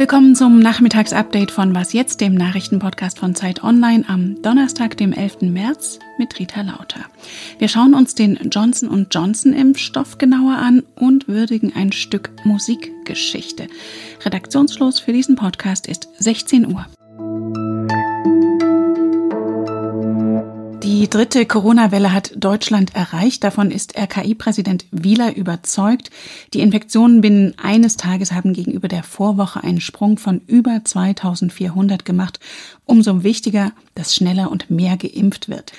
Willkommen zum Nachmittagsupdate von Was jetzt, dem Nachrichtenpodcast von Zeit Online am Donnerstag, dem 11. März mit Rita Lauter. Wir schauen uns den Johnson Johnson Impfstoff genauer an und würdigen ein Stück Musikgeschichte. Redaktionsschluss für diesen Podcast ist 16 Uhr. Die dritte Corona-Welle hat Deutschland erreicht. Davon ist RKI-Präsident Wieler überzeugt. Die Infektionen binnen eines Tages haben gegenüber der Vorwoche einen Sprung von über 2400 gemacht. Umso wichtiger, dass schneller und mehr geimpft wird.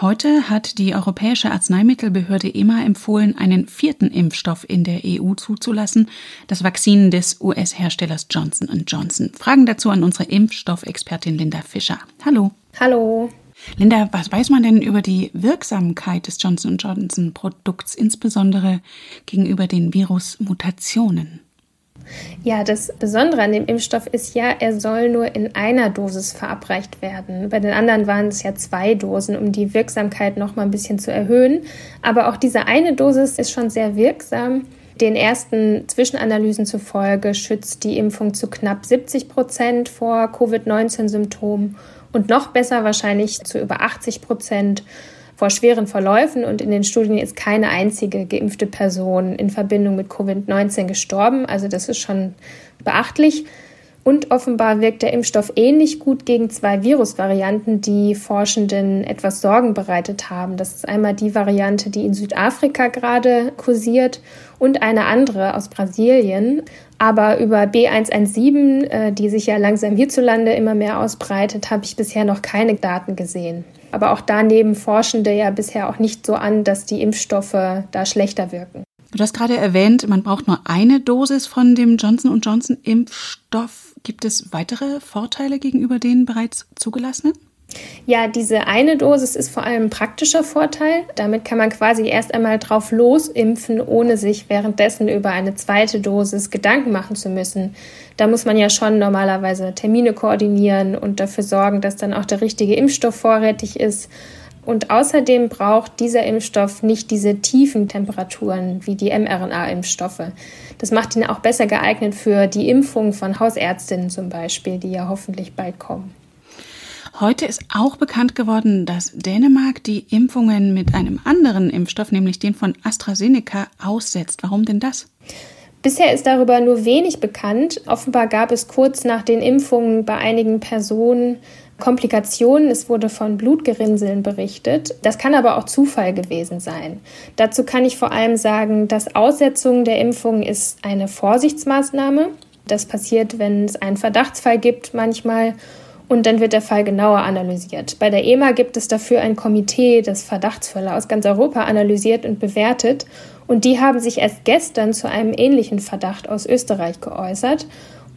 Heute hat die Europäische Arzneimittelbehörde EMA empfohlen, einen vierten Impfstoff in der EU zuzulassen, das Vakzin des US-Herstellers Johnson Johnson. Fragen dazu an unsere Impfstoffexpertin Linda Fischer. Hallo. Hallo. Linda, was weiß man denn über die Wirksamkeit des Johnson Johnson Produkts, insbesondere gegenüber den Virusmutationen? Ja, das Besondere an dem Impfstoff ist ja, er soll nur in einer Dosis verabreicht werden. Bei den anderen waren es ja zwei Dosen, um die Wirksamkeit noch mal ein bisschen zu erhöhen. Aber auch diese eine Dosis ist schon sehr wirksam. Den ersten Zwischenanalysen zufolge schützt die Impfung zu knapp 70 Prozent vor Covid-19-Symptomen und noch besser wahrscheinlich zu über 80 Prozent vor schweren Verläufen. Und in den Studien ist keine einzige geimpfte Person in Verbindung mit Covid-19 gestorben. Also das ist schon beachtlich. Und offenbar wirkt der Impfstoff ähnlich gut gegen zwei Virusvarianten, die Forschenden etwas Sorgen bereitet haben. Das ist einmal die Variante, die in Südafrika gerade kursiert und eine andere aus Brasilien. Aber über B117, äh, die sich ja langsam hierzulande immer mehr ausbreitet, habe ich bisher noch keine Daten gesehen. Aber auch daneben Forschende ja bisher auch nicht so an, dass die Impfstoffe da schlechter wirken. Du hast gerade erwähnt, man braucht nur eine Dosis von dem Johnson Johnson Impfstoff. Gibt es weitere Vorteile gegenüber den bereits zugelassenen? Ja, diese eine Dosis ist vor allem ein praktischer Vorteil. Damit kann man quasi erst einmal drauf losimpfen, ohne sich währenddessen über eine zweite Dosis Gedanken machen zu müssen. Da muss man ja schon normalerweise Termine koordinieren und dafür sorgen, dass dann auch der richtige Impfstoff vorrätig ist. Und außerdem braucht dieser Impfstoff nicht diese tiefen Temperaturen wie die mRNA-Impfstoffe. Das macht ihn auch besser geeignet für die Impfung von Hausärztinnen zum Beispiel, die ja hoffentlich bald kommen. Heute ist auch bekannt geworden, dass Dänemark die Impfungen mit einem anderen Impfstoff, nämlich den von AstraZeneca, aussetzt. Warum denn das? Bisher ist darüber nur wenig bekannt. Offenbar gab es kurz nach den Impfungen bei einigen Personen Komplikationen. Es wurde von Blutgerinnseln berichtet. Das kann aber auch Zufall gewesen sein. Dazu kann ich vor allem sagen, dass Aussetzung der Impfung ist eine Vorsichtsmaßnahme. Das passiert, wenn es einen Verdachtsfall gibt manchmal und dann wird der Fall genauer analysiert. Bei der EMA gibt es dafür ein Komitee, das Verdachtsfälle aus ganz Europa analysiert und bewertet und die haben sich erst gestern zu einem ähnlichen Verdacht aus Österreich geäußert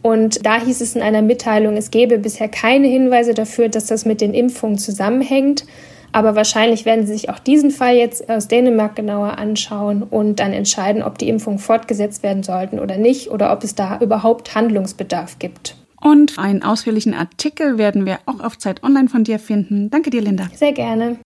und da hieß es in einer Mitteilung, es gebe bisher keine Hinweise dafür, dass das mit den Impfungen zusammenhängt. Aber wahrscheinlich werden sie sich auch diesen Fall jetzt aus Dänemark genauer anschauen und dann entscheiden, ob die Impfungen fortgesetzt werden sollten oder nicht oder ob es da überhaupt Handlungsbedarf gibt. Und einen ausführlichen Artikel werden wir auch auf Zeit Online von dir finden. Danke dir, Linda. Sehr gerne.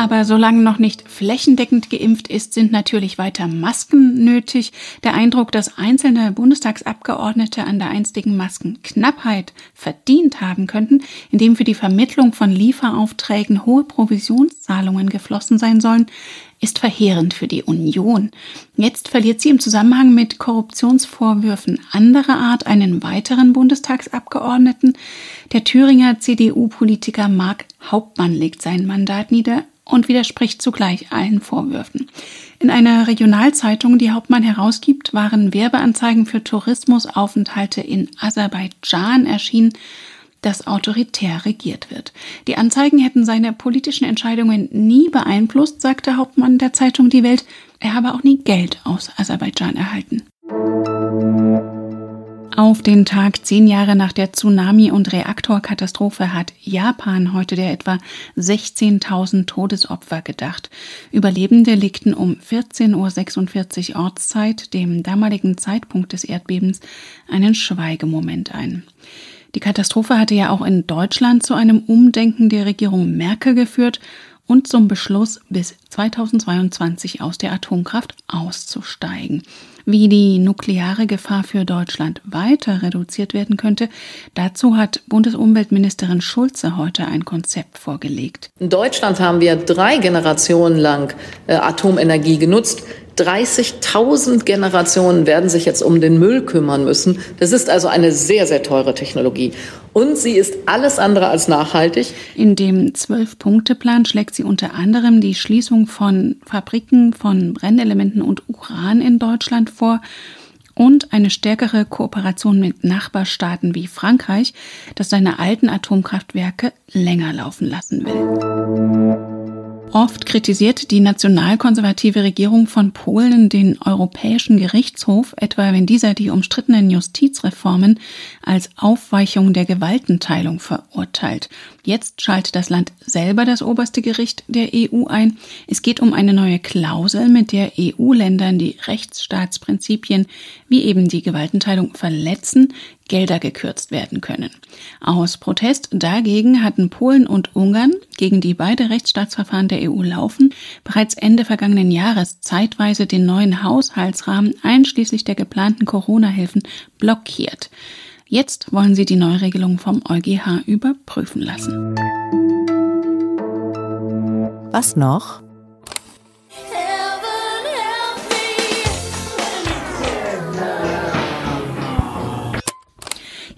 Aber solange noch nicht flächendeckend geimpft ist, sind natürlich weiter Masken nötig. Der Eindruck, dass einzelne Bundestagsabgeordnete an der einstigen Maskenknappheit verdient haben könnten, indem für die Vermittlung von Lieferaufträgen hohe Provisionszahlungen geflossen sein sollen, ist verheerend für die Union. Jetzt verliert sie im Zusammenhang mit Korruptionsvorwürfen anderer Art einen weiteren Bundestagsabgeordneten. Der Thüringer CDU-Politiker Mark Hauptmann legt sein Mandat nieder und widerspricht zugleich allen Vorwürfen. In einer Regionalzeitung, die Hauptmann herausgibt, waren Werbeanzeigen für Tourismusaufenthalte in Aserbaidschan erschienen, das autoritär regiert wird. Die Anzeigen hätten seine politischen Entscheidungen nie beeinflusst, sagte Hauptmann der Zeitung Die Welt. Er habe auch nie Geld aus Aserbaidschan erhalten. Auf den Tag zehn Jahre nach der Tsunami- und Reaktorkatastrophe hat Japan heute der etwa 16.000 Todesopfer gedacht. Überlebende legten um 14.46 Uhr Ortszeit, dem damaligen Zeitpunkt des Erdbebens, einen Schweigemoment ein. Die Katastrophe hatte ja auch in Deutschland zu einem Umdenken der Regierung Merkel geführt und zum Beschluss, bis 2022 aus der Atomkraft auszusteigen. Wie die nukleare Gefahr für Deutschland weiter reduziert werden könnte, dazu hat Bundesumweltministerin Schulze heute ein Konzept vorgelegt. In Deutschland haben wir drei Generationen lang äh, Atomenergie genutzt. 30.000 Generationen werden sich jetzt um den Müll kümmern müssen. Das ist also eine sehr, sehr teure Technologie. Und sie ist alles andere als nachhaltig. In dem Zwölf-Punkte-Plan schlägt sie unter anderem die Schließung von Fabriken von Brennelementen und Uran in Deutschland vor und eine stärkere Kooperation mit Nachbarstaaten wie Frankreich, das seine alten Atomkraftwerke länger laufen lassen will. Oft kritisiert die nationalkonservative Regierung von Polen den Europäischen Gerichtshof, etwa wenn dieser die umstrittenen Justizreformen als Aufweichung der Gewaltenteilung verurteilt. Jetzt schaltet das Land selber das oberste Gericht der EU ein. Es geht um eine neue Klausel, mit der EU-Ländern, die Rechtsstaatsprinzipien wie eben die Gewaltenteilung verletzen, Gelder gekürzt werden können. Aus Protest dagegen hatten Polen und Ungarn, gegen die beide Rechtsstaatsverfahren der EU laufen, bereits Ende vergangenen Jahres zeitweise den neuen Haushaltsrahmen einschließlich der geplanten Corona-Hilfen blockiert. Jetzt wollen sie die Neuregelung vom EuGH überprüfen lassen. Was noch?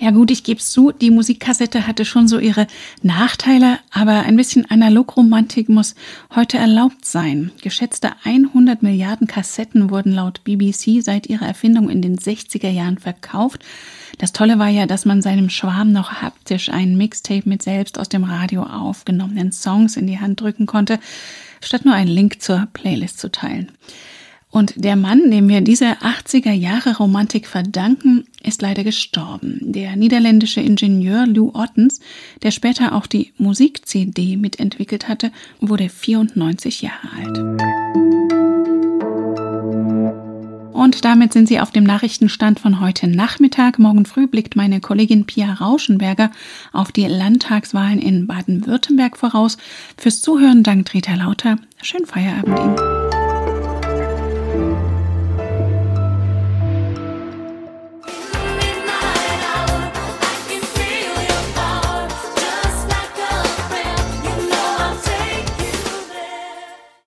Ja gut, ich gebe es zu, die Musikkassette hatte schon so ihre Nachteile, aber ein bisschen Analogromantik muss heute erlaubt sein. Geschätzte 100 Milliarden Kassetten wurden laut BBC seit ihrer Erfindung in den 60er Jahren verkauft. Das Tolle war ja, dass man seinem Schwarm noch haptisch ein Mixtape mit selbst aus dem Radio aufgenommenen Songs in die Hand drücken konnte, statt nur einen Link zur Playlist zu teilen. Und der Mann, dem wir diese 80er Jahre Romantik verdanken, ist leider gestorben. Der niederländische Ingenieur Lou Ottens, der später auch die Musik-CD mitentwickelt hatte, wurde 94 Jahre alt. Und damit sind Sie auf dem Nachrichtenstand von heute Nachmittag. Morgen früh blickt meine Kollegin Pia Rauschenberger auf die Landtagswahlen in Baden-Württemberg voraus. Fürs Zuhören dankt Rita Lauter. Schönen Feierabend Ihnen.